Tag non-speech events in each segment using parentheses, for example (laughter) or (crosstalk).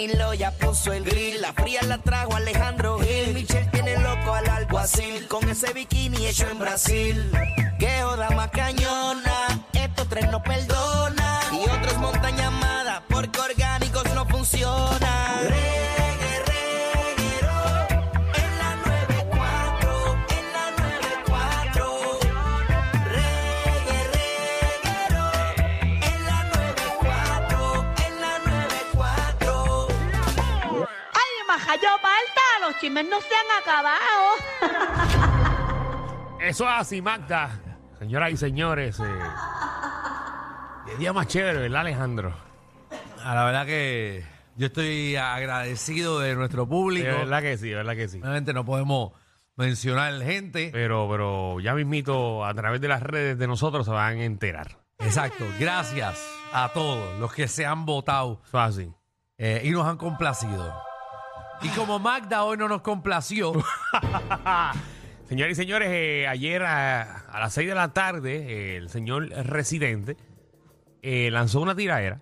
Danilo ya puso el grill. La fría la trajo Alejandro Gil. Michelle tiene loco al alguacil. Con ese bikini hecho en Brasil. Que joda más cañona. Estos tres no perdona. Y otros montan llamada porque orgánicos no funcionan. Chismes no se han acabado. (laughs) Eso es así, Magda. Señoras y señores. Eh, qué día más chévere, ¿verdad, Alejandro? Ah, la verdad que yo estoy agradecido de nuestro público. De verdad que sí, de verdad que sí. Obviamente no podemos mencionar gente. Pero, pero ya mismito, a través de las redes de nosotros se van a enterar. Exacto. Gracias a todos los que se han votado Eso es así. eh, y nos han complacido. Y como Magda hoy no nos complació, (laughs) Señores y señores, eh, ayer a, a las 6 de la tarde, eh, el señor residente eh, lanzó una tiraera.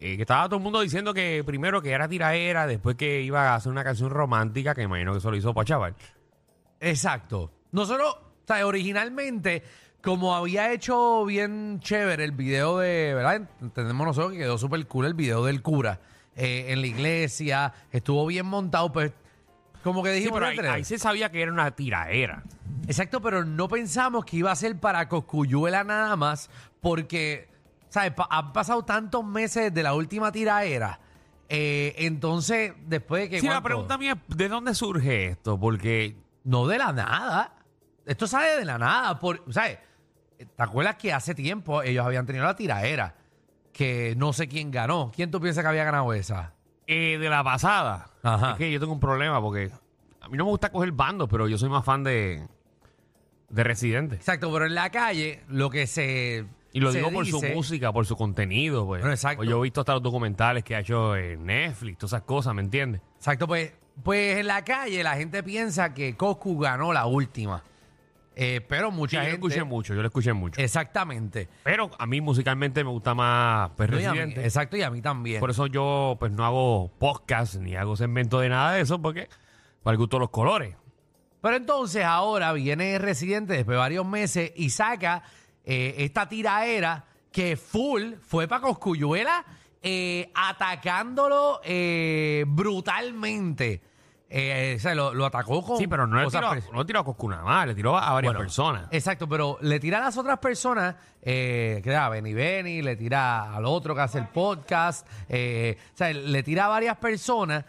eh, que estaba todo el mundo diciendo que primero que era tiraera, después que iba a hacer una canción romántica, que imagino que eso lo hizo para chaval. exacto. Nosotros, o sea, originalmente, como había hecho bien chévere el video de, ¿verdad? Entendemos nosotros que quedó súper cool el video del cura eh, en la iglesia, estuvo bien montado, pues como que Sí, dijimos, pero ahí, se sabía que era una tiraera. Exacto, pero no pensamos que iba a ser para Coscuyuela nada más, porque, ¿sabes? Pa- han pasado tantos meses de la última tiraera. eh, entonces, después de que. Sí, la ¿cuánto? pregunta mía es, ¿de dónde surge esto? Porque No de la nada. Esto sale de la nada. Por, ¿Sabes? ¿Te acuerdas que hace tiempo ellos habían tenido la tiraera? Que no sé quién ganó. ¿Quién tú piensas que había ganado esa? eh, de la pasada, Ajá. es que yo tengo un problema porque a mí no me gusta coger bandos, pero yo soy más fan de, de Residente. Exacto, pero en la calle lo que se. Y lo se digo por su música, por su contenido. Pues. Bueno, exacto. Pues yo he visto hasta los documentales que ha hecho en Netflix, todas esas cosas, ¿me entiendes? Exacto, pues, pues en la calle la gente piensa que Coscu ganó la última. Eh, pero Sí, mucha yo lo gente. escuché mucho, yo lo escuché mucho. Exactamente. Pero a mí musicalmente me gusta más pues, No, y a mí- Residente. exacto, y a mí también. Por eso yo pues no hago podcast ni hago segmento de nada de eso porque para el gusto de los colores. Pero entonces ahora viene Residente después de varios meses y saca eh, esta tiraera que full fue para Coscuyuela eh, atacándolo eh, brutalmente. Eh, o sea, lo, lo atacó con Sí, pero no le cosas tiró, no le tiró a Coscuna más, le tiró a varias Bueno, personas. Exacto, pero le tira a las otras personas, eh, que era Benny Benny, le tira al otro que hace el podcast, eh, o sea, le tira a varias personas,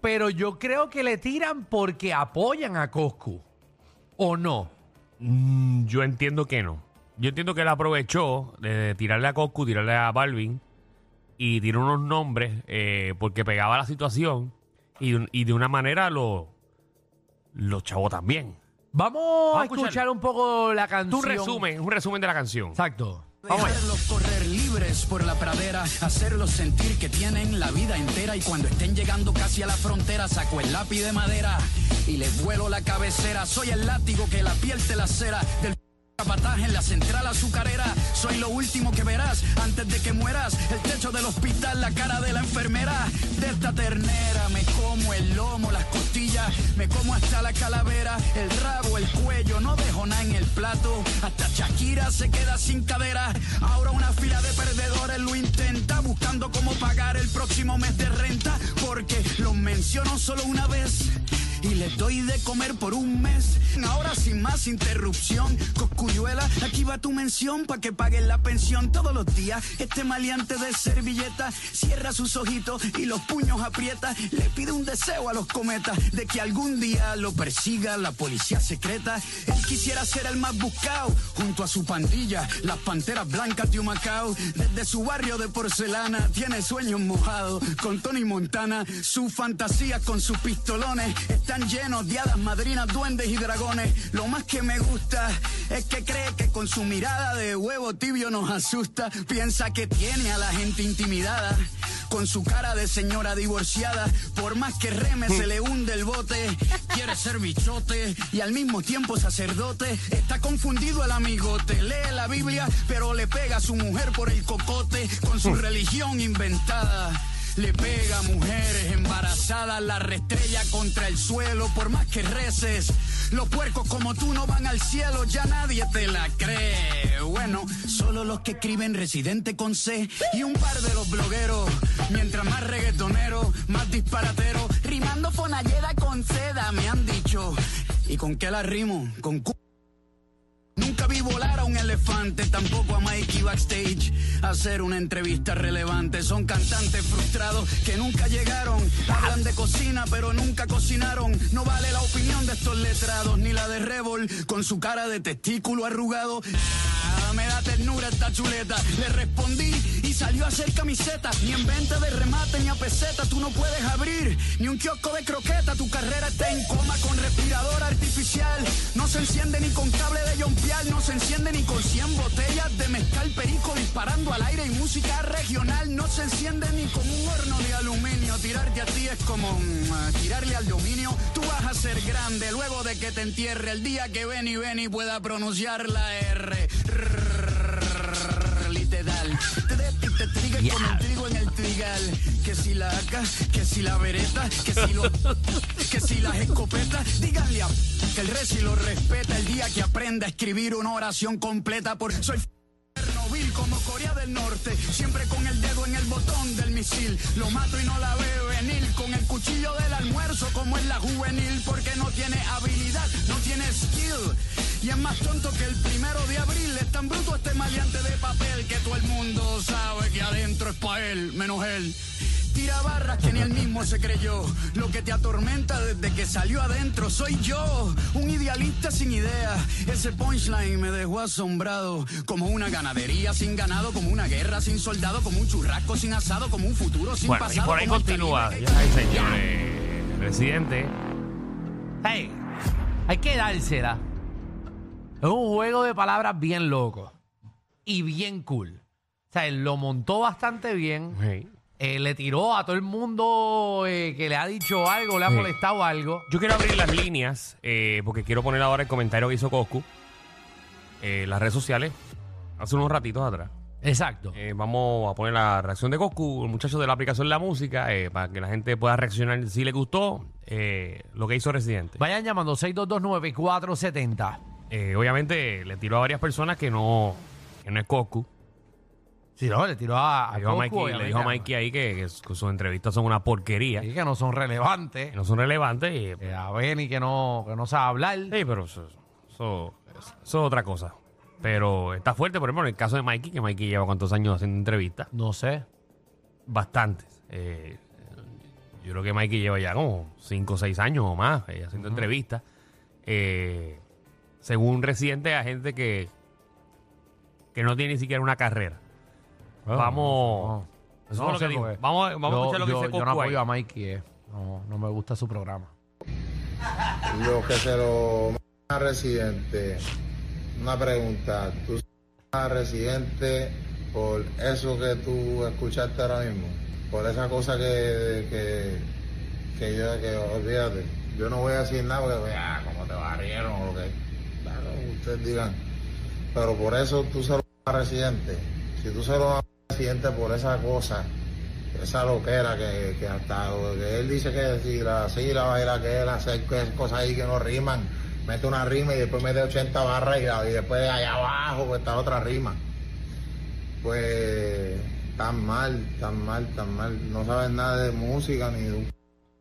pero yo creo que le tiran porque apoyan a Coscu, ¿o no? Mm, yo entiendo que no. Yo entiendo que él aprovechó de tirarle a Coscu, tirarle a Balvin y tiró unos nombres eh, porque pegaba la situación y, un- y de una manera lo, lo chavó también. Vamos, Vamos a escuchar. escuchar un poco la canción. Un resumen, un resumen de la canción. Exacto. Dejarlos correr libres por la pradera, hacerlos sentir que tienen la vida entera y cuando estén llegando casi a la frontera saco el lápiz de madera y les vuelo la cabecera. Soy el látigo que la piel te lacera del capataz en la central azucarera. Soy lo último que verás antes de que mueras. El techo del hospital, la cara de la enfermera. De esta ternera me como el lomo, las costillas, me como hasta la calavera, el rabo, el cuello. No dejo nada en el plato. Hasta Shakira se queda sin cadera. Ahora una fila de perdedores lo intenta buscando cómo pagar el próximo mes de renta. Porque los menciono solo una vez les doy de comer por un mes. Ahora sin más interrupción, Coscuyuela, aquí va tu mención para que paguen la pensión todos los días. Este maleante de servilleta cierra sus ojitos y los puños aprieta. Le pide un deseo a los cometas de que algún día lo persiga la policía secreta. Él quisiera ser el más buscado junto a su pandilla, las panteras blancas de Humacao. Desde su barrio de porcelana tiene sueños mojados con Tony Montana. Sus fantasías con sus pistolones están llenos de hadas madrinas, duendes y dragones. Lo más que me gusta es que cree que con su mirada de huevo tibio nos asusta. Piensa que tiene a la gente intimidada con su cara de señora divorciada. Por más que reme se le hunde el bote. Quiere ser bichote y al mismo tiempo sacerdote. Está confundido el amigote. Lee la Biblia pero le pega a su mujer por el cocote con su religión inventada. Le pega a mujeres embarazadas, la restrella contra el suelo, por más que reces. Los puercos como tú no van al cielo, ya nadie te la cree. Bueno, solo los que escriben residente con C y un par de los blogueros. Mientras más reggaetonero, más disparatero, rimando fonalleda con seda, me han dicho. ¿Y con qué la rimo? Con cu Vi volar a un elefante, tampoco a Mikey backstage. Hacer una entrevista relevante. Son cantantes frustrados que nunca llegaron. Hablan de cocina, pero nunca cocinaron. No vale la opinión de estos letrados, ni la de Revol, con su cara de testículo arrugado. Ah, me da ternura esta chuleta. Le respondí y salió a hacer camiseta. Ni en venta de remate ni a peseta tú no puedes abrir. Ni un kiosco de croqueta. Tu carrera está en coma con respirador artificial. No se enciende ni con cable de jompial. No se enciende ni con 100 botellas de mezcal perico disparando al aire y música regional. No se enciende ni con un horno de aluminio. Tirarte a ti es como mm, tirarle al dominio. Tú vas a ser grande luego de que te entierre el día que Benny Benny pueda pronunciar la R. Literal. Te de- te- te triga como el trigo en el trigal. Que si la AK, que si la vereta, que si lo, que si las escopetas, díganle a que el reci lo respeta el día que aprenda a escribir una oración completa por soy Chernobyl como Corea del Norte, siempre con el dedo en el botón del misil. Lo mato y no la veo venir con el cuchillo del almuerzo como en la juvenil, porque no tiene habilidad, no tiene skill. Y es más tonto que el primero de abril. Es tan bruto este maleante de papel que todo el mundo sabe que adentro es pa' él, menos él. Tira barras que ni él mismo se creyó. Lo que te atormenta desde que salió adentro soy yo, un idealista sin idea. Ese punchline me dejó asombrado. Como una ganadería sin ganado, como una guerra sin soldado, como un churrasco sin asado, como un futuro sin Bueno, y pasado. por ahí continúa. Ya, señores. Residente. Hey, hay que dársela. Es un juego de palabras bien loco y bien cool. O sea, él lo montó bastante bien. Eh, le tiró a todo el mundo eh, que le ha dicho algo, le ha Sí. molestado algo. Yo quiero abrir las líneas eh, porque quiero poner ahora el comentario que hizo Coscu eh, las redes sociales hace unos ratitos atrás. Exacto. Eh, vamos a poner la reacción de Coscu, el muchacho de la aplicación La Música, eh, para que la gente pueda reaccionar si le gustó eh, lo que hizo Residente. Vayan llamando 6229470. Eh, obviamente le tiró a varias personas que no, que no es Coscu. Si no, le tiró a, a Le dijo a Mikey, le dijo a Mikey ahí que, que su- que sus entrevistas son una porquería, Sí, que no son relevantes. que no son relevantes. y, Eh, a Benny que no, que no sabe hablar. Sí, pero eso, eso- eso es otra cosa. Pero está fuerte, por ejemplo, en el caso de Mikey, que Mikey lleva cuántos años haciendo entrevistas. No sé. Bastantes. Eh, yo creo que Mikey lleva ya como 5 o 6 años o más eh, haciendo entrevistas. Eh, según Residente, a gente que, que no tiene ni siquiera una carrera. Vamos. Eso No es lo que qué. Vamos, vamos a Yo- escuchar lo que yo- dice Yo no ahí. apoyo a Mikey. eh. No, no me gusta su programa. Los que se lo a residente. Una pregunta. ¿Tú a residente por eso que tú escuchaste ahora mismo? Por esa cosa que, que, que yo, que olvídate. Yo no voy a decir nada porque, ah, como te barrieron o lo que. Digan. Pero por eso tú se lo residente. Si tú se lo das residente por esa cosa, esa loquera que, que hasta que él dice que si la sílaba y la que él hace cosas ahí que no riman, mete una rima y después mete 80 barras y, después allá abajo pues está otra rima. Pues tan mal, tan mal, tan mal. No sabes nada de música ni de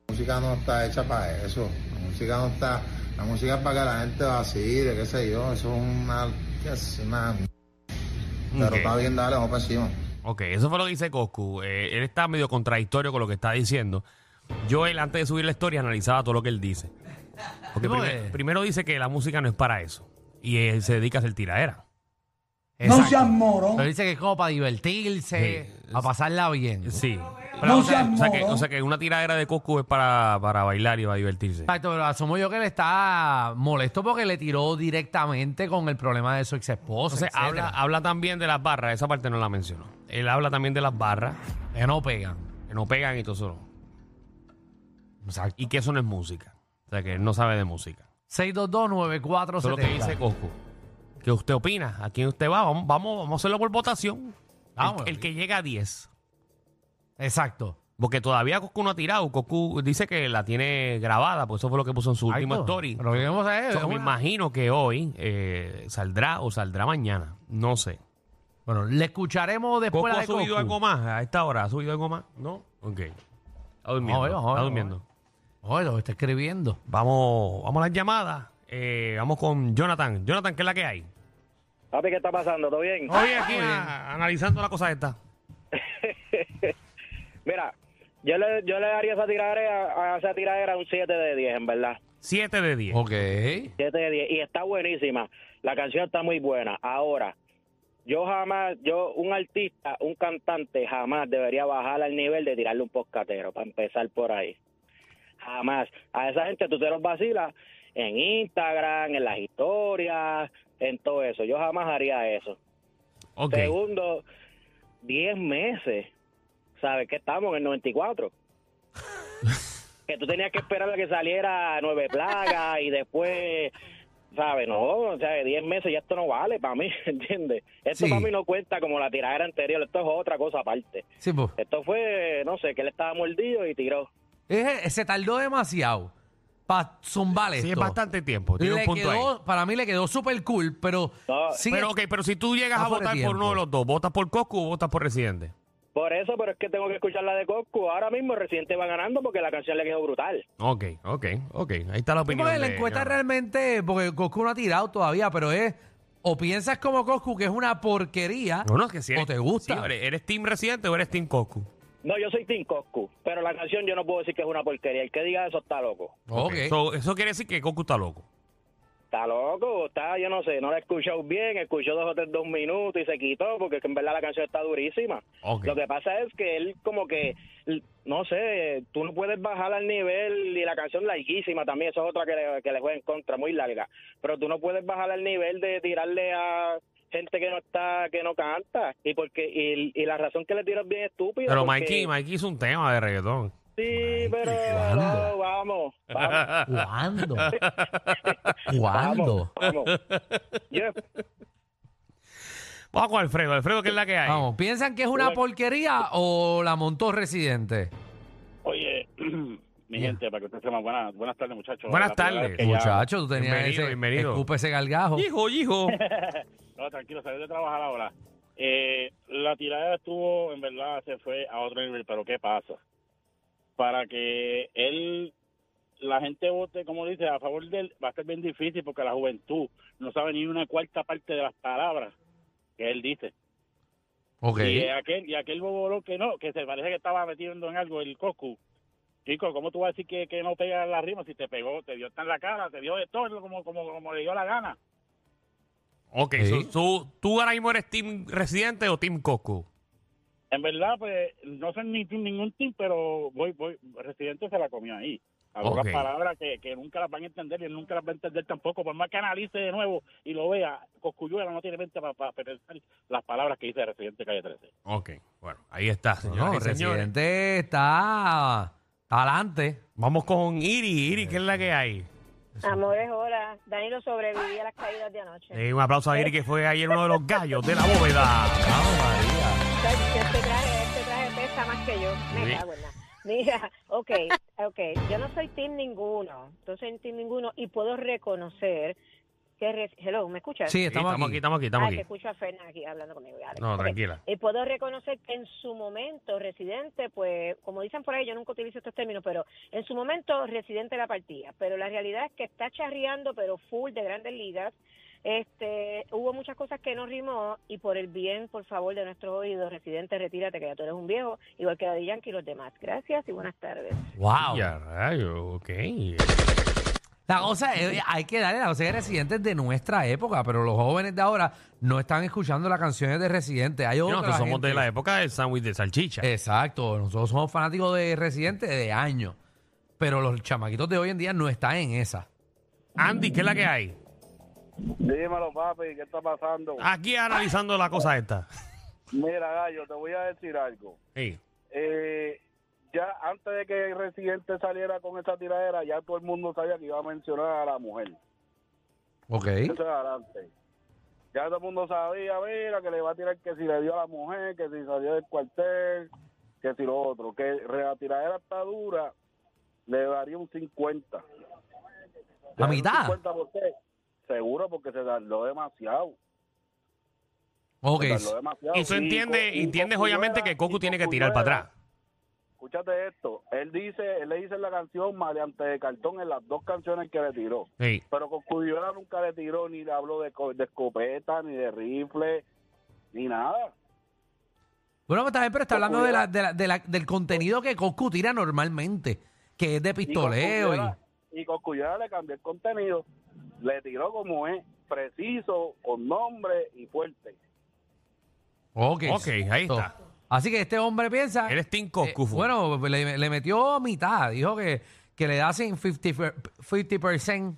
música no está hecha para eso. La música no está. La música es para que la gente vacile, qué sé yo. Eso es una. qué es una pero está bien, dale, vamos para encima. Ok, eso fue lo que dice Coscu. Eh, él está medio contradictorio con lo que está diciendo. Yo, él, antes de subir la historia, analizaba todo lo que él dice. Porque No, primer- eh. primero dice que la música no es para eso. Y él se dedica a hacer tiraera. No seas moro. Pero dice que es como para divertirse, Sí. a pasarla bien. Sí. Pero, o, sea, o sea que, o sea que una tiradera de Coscu es para, para bailar y para divertirse. Exacto, pero asumo yo que él está molesto porque le tiró directamente con el problema de su ex esposa. Entonces habla, habla también de las barras, esa parte no la mencionó. Él habla también de las barras, Que no pegan. que no pegan y todo eso. Exacto. Y que eso no es música. O sea que él no sabe de música. 6229470. Eso es lo que dice Coscu. ¿Qué usted opina? ¿A quién usted va? Vamos, vamos, vamos a hacerlo por votación. El- Vamos. el, que llega a 10. Exacto. Porque todavía Coscu no ha tirado. Coscu dice que la tiene grabada, pues eso fue lo que puso en su último Exacto. story. Pero lo que vamos a ver es So, me una- imagino que hoy eh, saldrá o saldrá mañana. No sé. Bueno, le escucharemos después ¿Coscu la ha de subido Coscu. algo más a esta hora? ¿Ha subido algo más? ¿No? Ok. Está durmiendo. Ver, está durmiendo. Oye, lo está escribiendo. Vamos, vamos a las llamadas. Eh, vamos con Jonathan. Jonathan, ¿qué es la que hay? Papi, ¿qué está pasando? ¿Todo bien? Hoy aquí a- analizando la cosa esta. Mira, yo le, yo le daría esa tiradera, a esa tiradera un 7 de 10, en verdad. 7 de 10. Ok. 7 de 10. Y está buenísima. La canción está muy buena. Ahora, yo jamás, yo, un artista, un cantante, jamás debería bajar al nivel de tirarle un poscatero, para empezar por ahí. Jamás. A esa gente tú te los vacilas en Instagram, en las historias, en todo eso. Yo jamás haría eso. Ok. Segundo, 10 meses. ¿Sabes que estamos en el 94? (laughs) que tú tenías que esperar a que saliera Nueve Plagas y después, ¿sabes? No, o sea, 10 meses ya esto no vale para mí, (laughs) ¿entiendes? Esto Sí. para mí no cuenta como la tiradera anterior, esto es otra cosa aparte. Sí, pues. Esto fue, no sé, que él estaba mordido y tiró. Se tardó demasiado para zumbar esto. Sí, es bastante tiempo. Tiene Le un punto ahí. quedó, para mí le quedó súper cool, pero... No, sigue- Pero, ok, pero si tú llegas a votar por uno de los dos, ¿votas por Coscu o votas por Residente? Por eso, pero es que tengo que escuchar la de Coscu. Ahora mismo el Residente va ganando porque la canción le quedó brutal. Ok, ok, ok. Ahí está la Sí, opinión. porque la de encuesta realmente, porque Coscu no ha tirado todavía, pero es, o piensas como Coscu que es una porquería, No, no, es que si o eres, te gusta. sí, eres, eres Team Residente o eres Team Coscu. No, yo soy Team Coscu, pero la canción yo no puedo decir que es una porquería. El que diga eso está loco. Ok. Ok, so, eso quiere decir que Coscu está loco. Está loco, está, yo no sé, no la escuchó bien, escuchó dos o tres, dos minutos y se quitó porque en verdad la canción está durísima. Lo que pasa es que él como que, no sé, tú no puedes bajar al nivel y la canción larguísima también, eso es otra que le, que le juega en contra, muy larga. Pero tú no puedes bajar al nivel de tirarle a gente que no está, que no canta. Y porque y, y la razón que le tiro es bien estúpida. Pero porque- Mikey, Mikey hizo un tema de reggaetón. Sí, pero ¿cuándo? no, vamos, vamos. ¿Cuándo? (laughs) ¿Cuándo? Vamos, vamos. Yo- Vamos con Alfredo. Alfredo, ¿qué es la que hay? Vamos, ¿piensan que es una porquería o la montó Residente? Oye, (clears throat) mi gente, para que ustedes sepan, buenas, buenas tardes, muchachos. Buenas La primera tardes. vez que ya- Muchacho, tú tenías Bienvenido, ese, bienvenido. escupe ese gargajo. Hijo, hijo. (laughs) No, tranquilo, salí de trabajar ahora. Eh, la tirada estuvo, en verdad, se fue a otro nivel, pero ¿qué pasa? Para que él, la gente vote, como dice, a favor de él, va a ser bien difícil porque la juventud no sabe ni una cuarta parte de las palabras que él dice. Ok. Y aquel, y aquel bobolón que no, que se parece que estaba metiendo en algo, el Coscu. Chico, ¿cómo tú vas a decir que, que no pega la rima si te pegó, te dio en la cara, te dio de todo como, como, como le dio la gana? Ok, Sí. so, tú, tú ahora mismo eres Team Residente o Team Coscu. En verdad, pues, no soy ni ningún team, pero voy, voy, Residente se la comió ahí. Algunas palabras que, que nunca las van a entender y él nunca las va a entender tampoco. Por más que analice de nuevo y lo vea, Coscuyuela no tiene mente para, pensar las palabras que dice Residente Calle 13. Ok, bueno, ahí está, No, y señores. Residente está adelante. Vamos con Iri. Iri, ¿qué es la que hay? Amores, hola. Danilo sobrevivió a las caídas de anoche. Eh, un aplauso a Iri, que fue ayer uno de los gallos de la bóveda. Este traje, este traje pesa más que yo. Me Sí. cago en la- Mira, ok, ok. Yo no soy team ninguno. No soy team ninguno y puedo reconocer que... re- Hello, ¿me escuchas? Sí, Sí, estamos, estamos aquí, aquí. estamos aquí, estamos Ah, que aquí. escucho a Fernan aquí hablando conmigo. dale. No, tranquila. Y puedo reconocer que en su momento, Residente, pues, como dicen por ahí, yo nunca utilizo estos términos, pero en su momento, Residente la partía. Pero la realidad es que está charreando, pero full de grandes ligas. Este, hubo muchas cosas que no rimó y por el bien, por favor, de nuestros oídos, Residente, retírate, que ya tú eres un viejo, igual que Daddy Yankee y los demás. Gracias y buenas tardes. Wow. Ya, rayo, ok. La cosa es, hay que darle la cosa es que Residente es de nuestra época, pero los jóvenes de ahora no están escuchando las canciones de Residente. Hay otra Nosotros somos gente- de la época del sándwich de salchicha. Exacto, nosotros somos fanáticos de Residente de años, pero los chamaquitos de hoy en día no están en esa. Andy, ¿qué es la que hay? Dímelo, papi, ¿qué está pasando? Aquí analizando la cosa esta. Mira, Gallo, te voy a decir algo. Sí. Eh, ya antes de que el Residente saliera con esa tiradera, ya todo el mundo sabía que iba a mencionar a la mujer. Ok. Eso es adelante. Ya todo el mundo sabía, mira, que le va a tirar que si le dio a la mujer, que si salió del cuartel, que si lo otro, que la tiradera está dura, le daría un 50. ¿A mitad? 50 por qué? Seguro, porque se tardó demasiado. Ok. Se tardó demasiado. Y tú entiendes, entiendes obviamente que Coco tiene que tirar para atrás. Escúchate esto, él dice, él le dice en la canción Maleante de Cartón en las dos canciones que le tiró. Sí. Pero con Cudiola nunca le tiró ni le habló de, co- de escopeta, ni de rifle, ni nada. Bueno, pues también, pero está hablando de la, de la- de la- del contenido que Coscu tira normalmente, que es de pistoleo. Y Cosculluela- y le cambió el contenido. Le tiró como es, preciso, con nombre y fuerte. Ok, Ok, ahí está. Así que este hombre piensa. Eres Coscu, eh, bueno, le, le metió mitad. Dijo que, que le hacen 50%. 50%.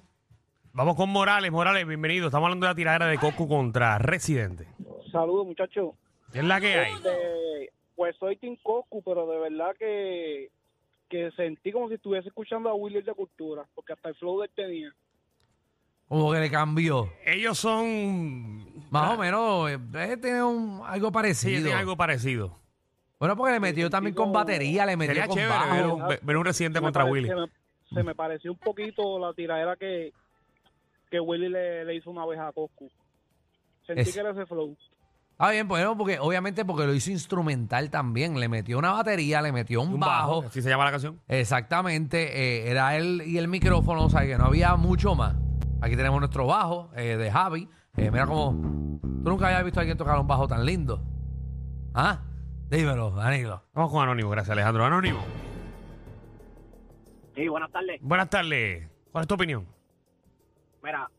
Vamos con Morales. Morales, bienvenido. Estamos hablando de la tiradera de Coco contra Residente. Saludos, muchachos. ¿Qué es la que hay? Este, pues soy Team Coscu, pero de verdad que, que sentí como si estuviese escuchando a William de Cultura, porque hasta el flow de él tenía. Como que le cambió. Ellos son. Más o menos, eh, tiene un, algo Sí, parecido. tienen algo parecido. Bueno, porque le metió también con batería, le metió Sería con chévere bajo. ver un, ver- un Residente Se me contra pare- Willy. Se me, se me pareció un poquito la tiradera que, que Willy le, le hizo una vez a Coscu. Sentí Es- que era ese flow. Ah, bien, bueno, porque obviamente porque lo hizo instrumental también. Le metió una batería, le metió un, bajo. Así se llama la canción. Exactamente, eh, era él y el micrófono, o sea que no había mucho más. Aquí tenemos nuestro bajo eh, de Javi. Eh, mira cómo. Tú nunca habías visto a alguien tocar un bajo tan lindo. ¿Ah? Dímelo, Danilo. Vamos con Anónimo, gracias Alejandro. Anónimo. Sí, buenas tardes. Buenas tardes. ¿Cuál es tu opinión? Mira,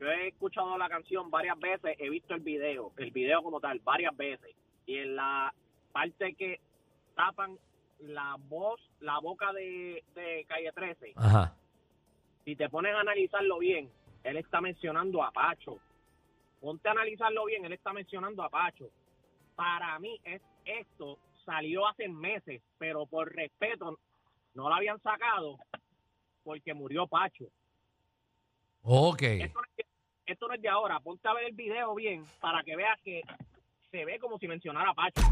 yo he escuchado la canción varias veces, he visto el video, el video como tal, varias veces. Y en la parte que tapan la voz, la boca de, de Calle 13, Ajá. si te pones a analizarlo bien, él está mencionando a Pacho. Ponte a analizarlo bien, él está mencionando a Pacho. Para mí, es, esto salió hace meses, pero por respeto no lo habían sacado porque murió Pacho. Ok. Esto no, es de, esto no es de ahora. Ponte a ver el video bien para que veas que se ve como si mencionara a Pacho.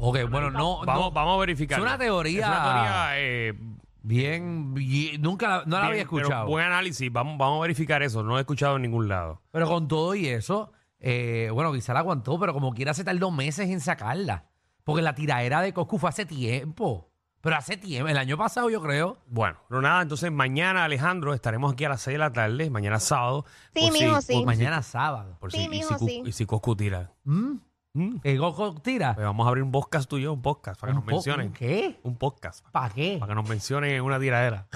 Ok, bueno, no. Vamos, no. vamos a verificar. Es una teoría- Es una teoría. eh, Bien, bien- nunca la- no la bien, había pero escuchado. Buen análisis. Vamos, vamos a verificar eso. No lo he escuchado en ningún lado. Pero con todo y eso, eh, bueno, quizá la aguantó, pero como quiera se tardó meses en sacarla. Porque la tiraera de Coscu fue hace tiempo. Pero hace tiempo, el año pasado yo creo. Bueno, pero nada, entonces mañana, Alejandro, estaremos aquí a las 6 de la tarde, mañana sábado. Sí, por si- mijo, sí. si- Mañana sábado. por Sí, si- y mijo, si Cu- sí. Y si Coscu tira. ¿Mm? Mm. ¿El Coscu tira? Pues vamos a abrir un podcast tuyo, un podcast, para que ¿Un nos po- mencionen. un ¿Qué? Un podcast, ¿Para qué? para que nos mencionen en una tiradera.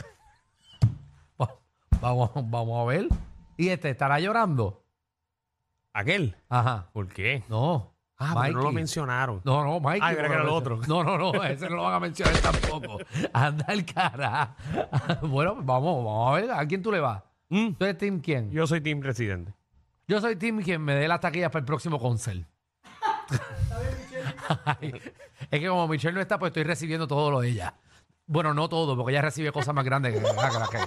Va- (laughs) Vamos, vamos a ver. ¿Y este estará llorando? ¿Aquel? Ajá. ¿Por qué? No. Ah, pero no lo Mikey. mencionaron. No, no, Mikey. Ay, era que era lo otro. No, no, no, ese no lo van a mencionar tampoco. (laughs) Anda el cara. (laughs) bueno, pues vamos, vamos a ver. ¿A quién tú le vas? Mm. ¿Tú eres Team quién? Yo soy Team Residente. Yo soy Team quien me dé las taquillas para el próximo concert. Ay, (laughs) es que como Michelle no está, pues estoy recibiendo todo lo de ella. Bueno, no todo, porque ella recibe cosas más grandes que, que la que.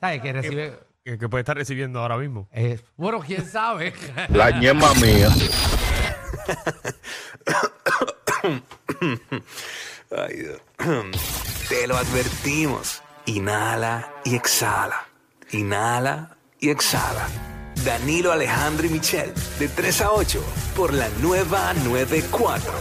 ¿Sabes? Que recibe. Que, que puede estar recibiendo ahora mismo. eh, bueno, quién sabe. (laughs) La ñema mía. (coughs) Ay, Dios. Te lo advertimos. Inhala y exhala. Inhala y exhala. Danilo Alejandro y Michel, de 3 a 8, por la nueva 94.